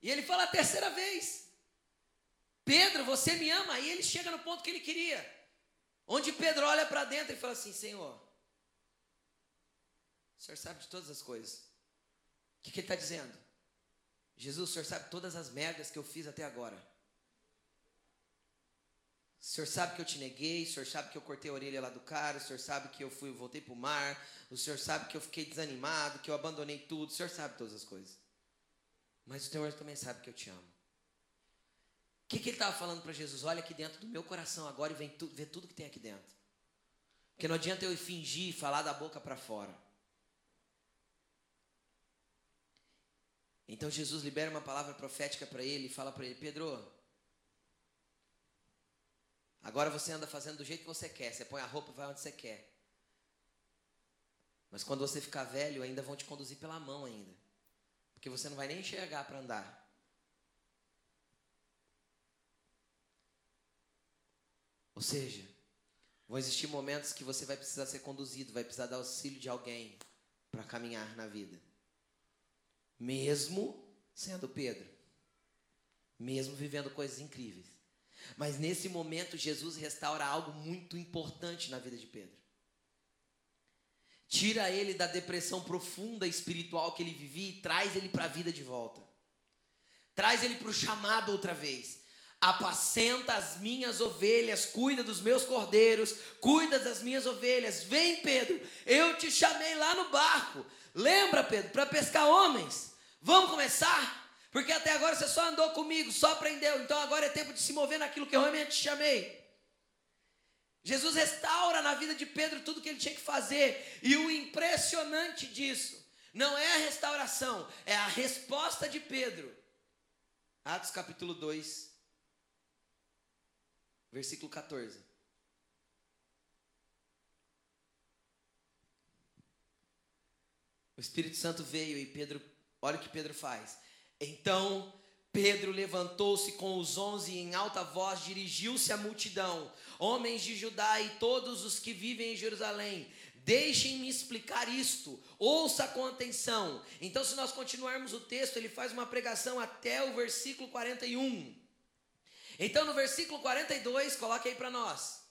E ele fala a terceira vez: Pedro, você me ama? Aí ele chega no ponto que ele queria. Onde Pedro olha para dentro e fala assim: Senhor, o Senhor sabe de todas as coisas. O que, que ele está dizendo? Jesus, o Senhor sabe todas as merdas que eu fiz até agora. O senhor sabe que eu te neguei, o senhor sabe que eu cortei a orelha lá do cara, o senhor sabe que eu fui, voltei para o mar, o senhor sabe que eu fiquei desanimado, que eu abandonei tudo, o senhor sabe todas as coisas. Mas o Senhor também sabe que eu te amo. Que, que ele estava falando para Jesus? Olha aqui dentro do meu coração agora e vem tu, vê tudo que tem aqui dentro. Porque não adianta eu fingir, falar da boca para fora. Então Jesus libera uma palavra profética para ele e fala para ele: Pedro, agora você anda fazendo do jeito que você quer. Você põe a roupa e vai onde você quer. Mas quando você ficar velho, ainda vão te conduzir pela mão ainda. Porque você não vai nem enxergar para andar. Ou seja, vão existir momentos que você vai precisar ser conduzido, vai precisar dar auxílio de alguém para caminhar na vida. Mesmo sendo Pedro. Mesmo vivendo coisas incríveis. Mas nesse momento, Jesus restaura algo muito importante na vida de Pedro. Tira ele da depressão profunda espiritual que ele vivia e traz ele para a vida de volta. Traz ele para o chamado outra vez. Apacenta as minhas ovelhas, cuida dos meus cordeiros, cuida das minhas ovelhas. Vem, Pedro, eu te chamei lá no barco. Lembra, Pedro, para pescar homens. Vamos começar? Porque até agora você só andou comigo, só aprendeu. Então agora é tempo de se mover naquilo que eu realmente te chamei. Jesus restaura na vida de Pedro tudo que ele tinha que fazer. E o impressionante disso não é a restauração, é a resposta de Pedro. Atos capítulo 2, versículo 14. O Espírito Santo veio e Pedro, olha o que Pedro faz. Então Pedro levantou-se com os onze e em alta voz dirigiu-se à multidão: Homens de Judá e todos os que vivem em Jerusalém, deixem-me explicar isto, ouça com atenção. Então, se nós continuarmos o texto, ele faz uma pregação até o versículo 41. Então, no versículo 42, coloque aí para nós.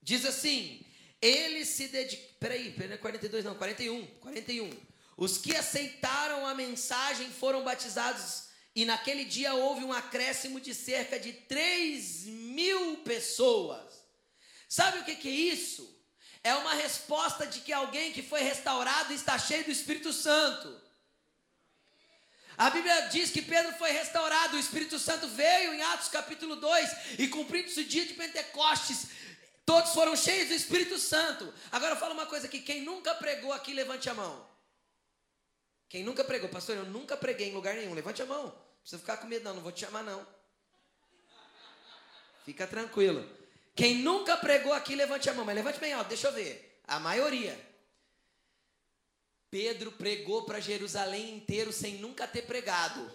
Diz assim: Ele se dedica. Peraí, peraí, 42 não, 41. 41. Os que aceitaram a mensagem foram batizados, e naquele dia houve um acréscimo de cerca de 3 mil pessoas. Sabe o que, que é isso? É uma resposta de que alguém que foi restaurado está cheio do Espírito Santo. A Bíblia diz que Pedro foi restaurado, o Espírito Santo veio em Atos capítulo 2, e cumprindo-se o dia de Pentecostes, todos foram cheios do Espírito Santo. Agora eu falo uma coisa aqui: quem nunca pregou aqui, levante a mão. Quem nunca pregou, pastor, eu nunca preguei em lugar nenhum. Levante a mão. Não precisa ficar com medo, não. Não vou te chamar, não. Fica tranquilo. Quem nunca pregou aqui, levante a mão. Mas levante bem alto, deixa eu ver. A maioria. Pedro pregou para Jerusalém inteiro sem nunca ter pregado.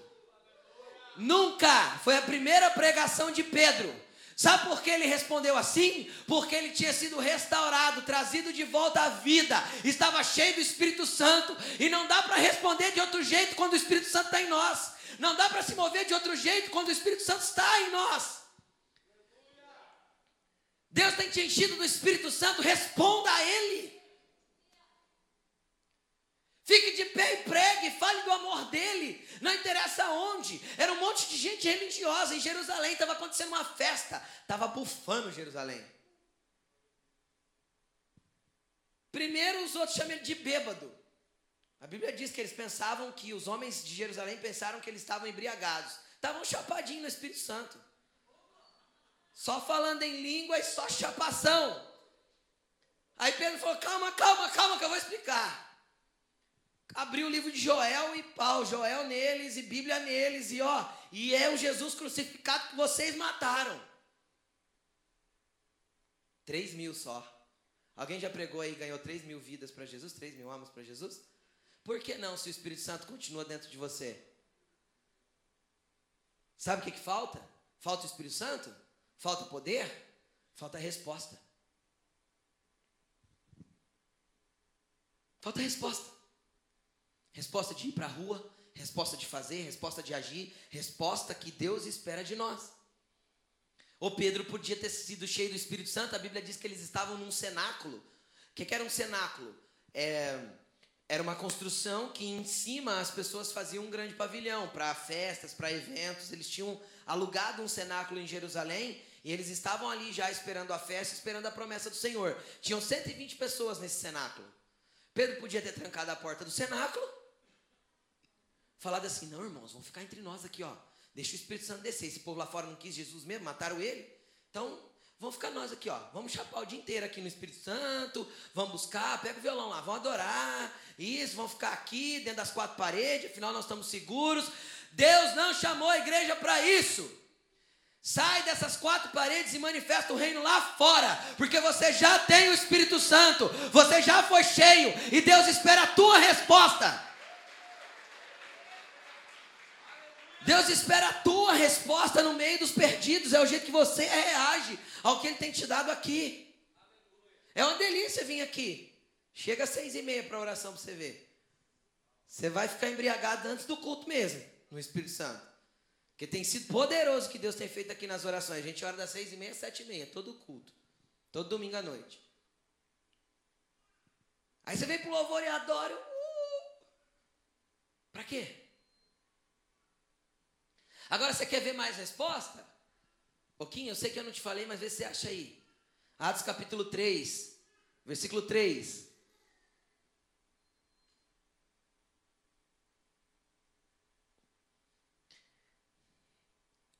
Nunca! Foi a primeira pregação de Pedro. Sabe por que ele respondeu assim? Porque ele tinha sido restaurado, trazido de volta à vida, estava cheio do Espírito Santo, e não dá para responder de outro jeito quando o Espírito Santo está em nós, não dá para se mover de outro jeito quando o Espírito Santo está em nós. Deus tem te enchido do Espírito Santo, responda a Ele. Fique de pé e pregue, fale do amor dele. Não interessa onde. Era um monte de gente religiosa em Jerusalém. Estava acontecendo uma festa. Estava bufando Jerusalém. Primeiro os outros chamam ele de bêbado. A Bíblia diz que eles pensavam que os homens de Jerusalém pensaram que eles estavam embriagados. Estavam chapadinhos no Espírito Santo. Só falando em língua e só chapação. Aí Pedro falou: calma, calma, calma, que eu vou explicar abriu o livro de Joel e pau, Joel neles e Bíblia neles, e ó, e é o Jesus crucificado que vocês mataram. Três mil só. Alguém já pregou aí e ganhou três mil vidas para Jesus, três mil almas para Jesus? Por que não, se o Espírito Santo continua dentro de você? Sabe o que, que falta? Falta o Espírito Santo? Falta poder? Falta resposta. Falta resposta. Resposta de ir para a rua, resposta de fazer, resposta de agir, resposta que Deus espera de nós. O Pedro podia ter sido cheio do Espírito Santo, a Bíblia diz que eles estavam num cenáculo. O que, era um cenáculo? É, era uma construção que em cima as pessoas faziam um grande pavilhão para festas, para eventos. Eles tinham alugado um cenáculo em Jerusalém e eles estavam ali já esperando a festa, esperando a promessa do Senhor. Tinham 120 pessoas nesse cenáculo. Pedro podia ter trancado a porta do cenáculo, falado assim: não, irmãos, vamos ficar entre nós aqui, ó. Deixa o Espírito Santo descer. Esse povo lá fora não quis Jesus mesmo, mataram ele. Então, vamos ficar nós aqui, ó. Vamos chapar o dia inteiro aqui no Espírito Santo. Vamos buscar, pega o violão lá, vamos adorar. Isso, vamos ficar aqui dentro das quatro paredes, afinal nós estamos seguros. Deus não chamou a igreja para isso. Sai dessas quatro paredes e manifesta o reino lá fora, porque você já tem o Espírito Santo, você já foi cheio e Deus espera a tua resposta. Deus espera a tua resposta no meio dos perdidos, é o jeito que você reage ao que Ele tem te dado aqui. É uma delícia vir aqui. Chega às seis e meia para a oração para você ver. Você vai ficar embriagado antes do culto mesmo, no Espírito Santo. Porque tem sido poderoso o que Deus tem feito aqui nas orações. A gente ora das seis e meia às sete e meia, todo culto. Todo domingo à noite. Aí você vem pro louvor e adora. Uh! Para quê? Agora você quer ver mais resposta? Pouquinho, eu sei que eu não te falei, mas vê se você acha aí. Atos capítulo 3, versículo 3.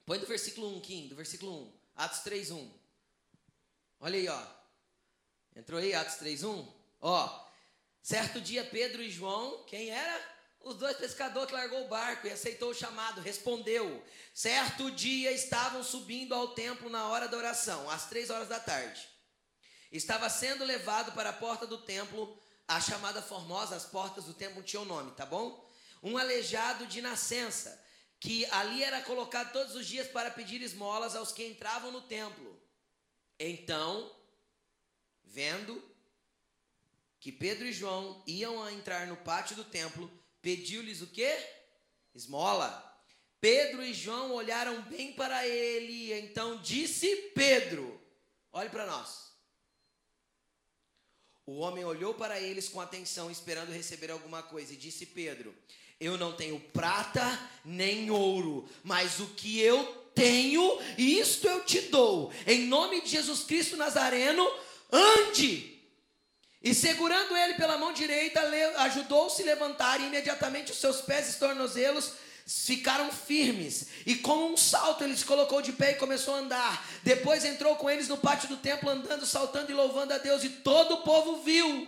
Põe do versículo 1, Kim, do versículo 1. Atos 3, 1. Olha aí, ó. Entrou aí, Atos 3, 1? Ó. Certo dia, Pedro e João, quem era? Os dois pescadores que largou o barco e aceitou o chamado, respondeu. Certo dia estavam subindo ao templo na hora da oração, às três horas da tarde. Estava sendo levado para a porta do templo, a chamada Formosa, as portas do templo tinham nome, tá bom? Um aleijado de nascença, que ali era colocado todos os dias para pedir esmolas aos que entravam no templo. Então, vendo que Pedro e João iam entrar no pátio do templo, Pediu-lhes o quê? Esmola. Pedro e João olharam bem para ele, então disse Pedro: Olhe para nós. O homem olhou para eles com atenção, esperando receber alguma coisa, e disse Pedro: Eu não tenho prata nem ouro, mas o que eu tenho, isto eu te dou. Em nome de Jesus Cristo Nazareno, ande. E segurando ele pela mão direita, ajudou-se a levantar, e imediatamente os seus pés e tornozelos ficaram firmes. E com um salto ele se colocou de pé e começou a andar. Depois entrou com eles no pátio do templo, andando, saltando e louvando a Deus. E todo o povo viu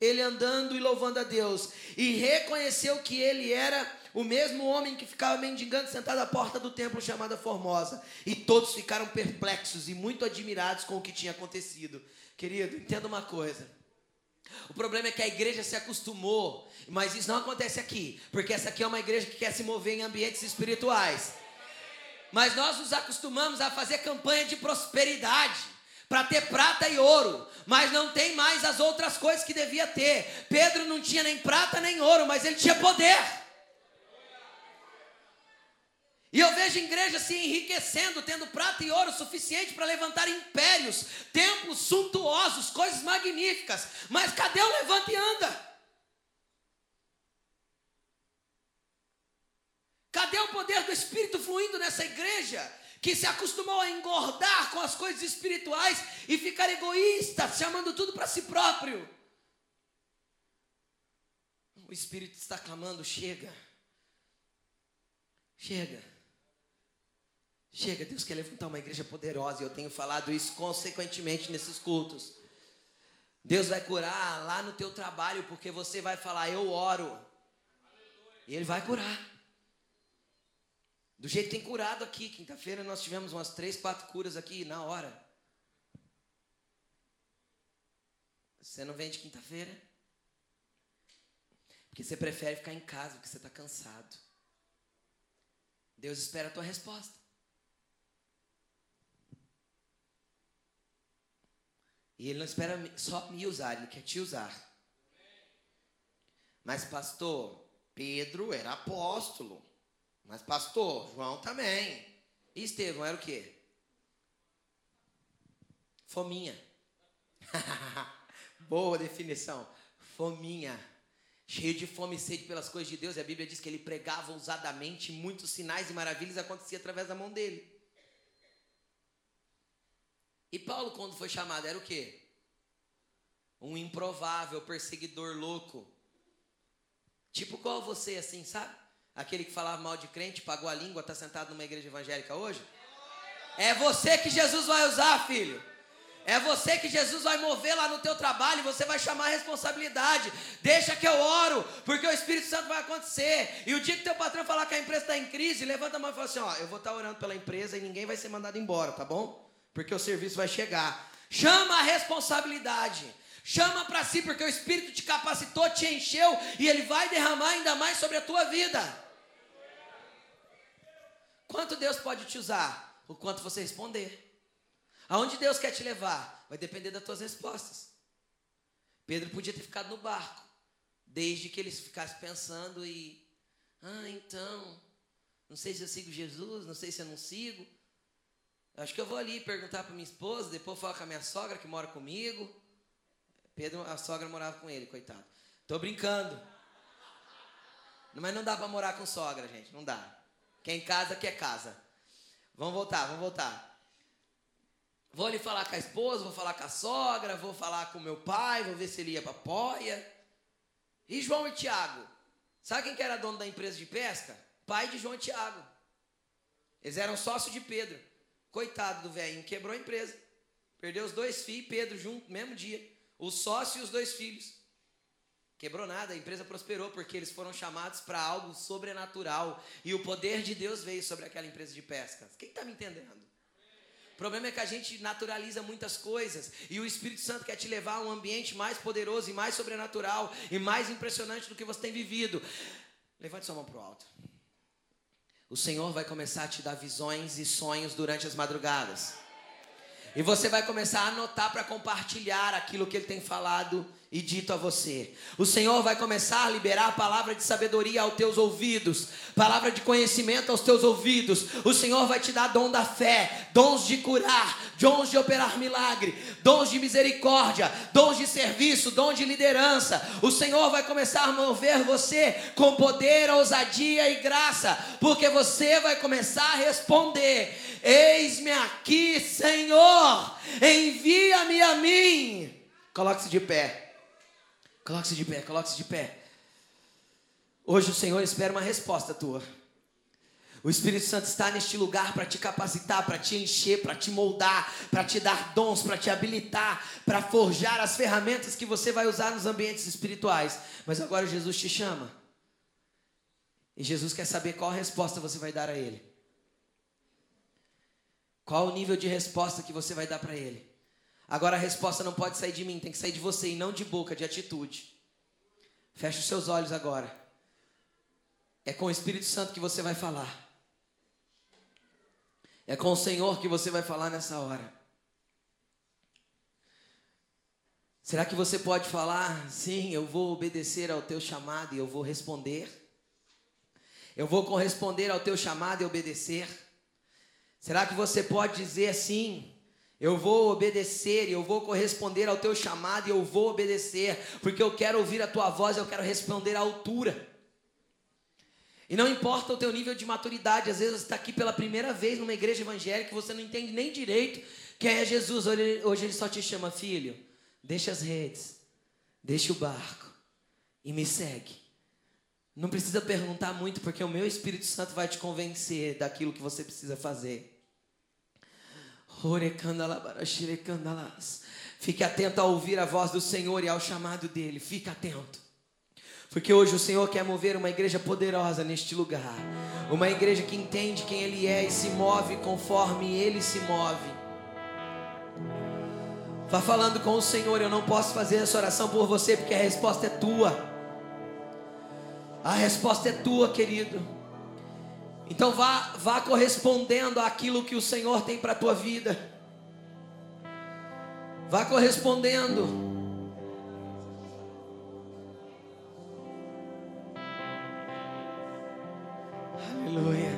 ele andando e louvando a Deus. E reconheceu que ele era o mesmo homem que ficava mendigando sentado à porta do templo chamada Formosa. E todos ficaram perplexos e muito admirados com o que tinha acontecido. Querido, entenda uma coisa. O problema é que a igreja se acostumou, mas isso não acontece aqui, porque essa aqui é uma igreja que quer se mover em ambientes espirituais. Mas nós nos acostumamos a fazer campanha de prosperidade para ter prata e ouro, mas não tem mais as outras coisas que devia ter. Pedro não tinha nem prata nem ouro, mas ele tinha poder. E eu vejo igrejas se enriquecendo, tendo prata e ouro suficiente para levantar impérios, templos suntuosos, coisas magníficas. Mas cadê o levanta e anda? Cadê o poder do Espírito fluindo nessa igreja? Que se acostumou a engordar com as coisas espirituais e ficar egoísta, chamando tudo para si próprio. O Espírito está clamando: chega, chega. Chega, Deus quer levantar uma igreja poderosa e eu tenho falado isso consequentemente nesses cultos. Deus vai curar lá no teu trabalho porque você vai falar, eu oro. E Ele vai curar. Do jeito que tem curado aqui. Quinta-feira nós tivemos umas três, quatro curas aqui na hora. Você não vem de quinta-feira? Porque você prefere ficar em casa porque você está cansado. Deus espera a tua resposta. E ele não espera só me usar, ele quer te usar. Mas, pastor, Pedro era apóstolo. Mas, pastor, João também. E Estevão era o quê? Fominha. Boa definição. Fominha. cheio de fome e sede pelas coisas de Deus, e a Bíblia diz que ele pregava ousadamente, muitos sinais e maravilhas aconteciam através da mão dele. E Paulo, quando foi chamado, era o quê? Um improvável perseguidor louco. Tipo qual você, assim, sabe? Aquele que falava mal de crente, pagou a língua, está sentado numa igreja evangélica hoje? É você que Jesus vai usar, filho. É você que Jesus vai mover lá no teu trabalho, você vai chamar a responsabilidade. Deixa que eu oro, porque o Espírito Santo vai acontecer. E o dia que teu patrão falar que a empresa está em crise, levanta a mão e fala assim: ó, eu vou estar tá orando pela empresa e ninguém vai ser mandado embora, tá bom? Porque o serviço vai chegar. Chama a responsabilidade. Chama para si, porque o Espírito te capacitou, te encheu e ele vai derramar ainda mais sobre a tua vida. Quanto Deus pode te usar? O quanto você responder. Aonde Deus quer te levar? Vai depender das tuas respostas. Pedro podia ter ficado no barco, desde que ele ficasse pensando e. Ah, então. Não sei se eu sigo Jesus, não sei se eu não sigo. Acho que eu vou ali perguntar para minha esposa, depois falar com a minha sogra que mora comigo. Pedro, a sogra morava com ele, coitado. Tô brincando. Mas não dá para morar com sogra, gente, não dá. Quem casa quer casa. Vamos voltar, vamos voltar. Vou ali falar com a esposa, vou falar com a sogra, vou falar com meu pai, vou ver se ele ia para Poia. E João e Tiago? Sabe quem que era dono da empresa de pesca? Pai de João e Tiago. Eles eram sócios de Pedro. Coitado do velhinho, quebrou a empresa. Perdeu os dois filhos, Pedro junto, mesmo dia. O sócio e os dois filhos. Quebrou nada, a empresa prosperou porque eles foram chamados para algo sobrenatural. E o poder de Deus veio sobre aquela empresa de pesca. Quem está me entendendo? problema é que a gente naturaliza muitas coisas e o Espírito Santo quer te levar a um ambiente mais poderoso e mais sobrenatural e mais impressionante do que você tem vivido. Levante sua mão para o alto. O Senhor vai começar a te dar visões e sonhos durante as madrugadas. E você vai começar a anotar para compartilhar aquilo que Ele tem falado e dito a você. O Senhor vai começar a liberar a palavra de sabedoria aos teus ouvidos, palavra de conhecimento aos teus ouvidos. O Senhor vai te dar dom da fé, dons de curar, dons de operar milagre, dons de misericórdia, dons de serviço, dons de liderança. O Senhor vai começar a mover você com poder, ousadia e graça, porque você vai começar a responder: Eis-me aqui, Senhor, envia-me a mim. Coloque-se de pé. Coloque-se de pé, coloque-se de pé. Hoje o Senhor espera uma resposta tua. O Espírito Santo está neste lugar para te capacitar, para te encher, para te moldar, para te dar dons, para te habilitar, para forjar as ferramentas que você vai usar nos ambientes espirituais. Mas agora Jesus te chama. E Jesus quer saber qual resposta você vai dar a Ele. Qual o nível de resposta que você vai dar para Ele. Agora a resposta não pode sair de mim, tem que sair de você e não de boca, de atitude. Feche os seus olhos agora. É com o Espírito Santo que você vai falar. É com o Senhor que você vai falar nessa hora. Será que você pode falar, sim, eu vou obedecer ao teu chamado e eu vou responder? Eu vou corresponder ao teu chamado e obedecer? Será que você pode dizer assim, eu vou obedecer e eu vou corresponder ao teu chamado e eu vou obedecer, porque eu quero ouvir a tua voz, eu quero responder à altura. E não importa o teu nível de maturidade, às vezes você está aqui pela primeira vez numa igreja evangélica, você não entende nem direito quem é Jesus. Hoje, hoje ele só te chama, filho, deixa as redes, deixa o barco e me segue. Não precisa perguntar muito, porque o meu Espírito Santo vai te convencer daquilo que você precisa fazer. Fique atento a ouvir a voz do Senhor e ao chamado dele. Fique atento. Porque hoje o Senhor quer mover uma igreja poderosa neste lugar. Uma igreja que entende quem Ele é e se move conforme Ele se move. Vá falando com o Senhor. Eu não posso fazer essa oração por você porque a resposta é tua. A resposta é tua, querido. Então vá, vá correspondendo àquilo que o Senhor tem para a tua vida. Vá correspondendo. Aleluia.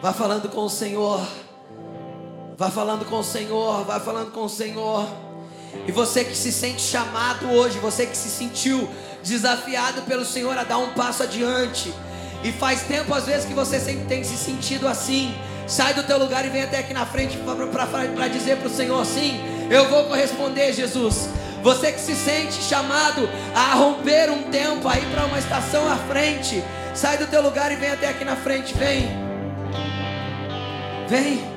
Vá falando com o Senhor. Vá falando com o Senhor. Vá falando com o Senhor. E você que se sente chamado hoje, você que se sentiu desafiado pelo Senhor a dar um passo adiante. E faz tempo às vezes que você tem se sentido assim. Sai do teu lugar e vem até aqui na frente para dizer para o Senhor assim: Eu vou corresponder, Jesus. Você que se sente chamado a romper um tempo aí para uma estação à frente, sai do teu lugar e vem até aqui na frente, vem. Vem.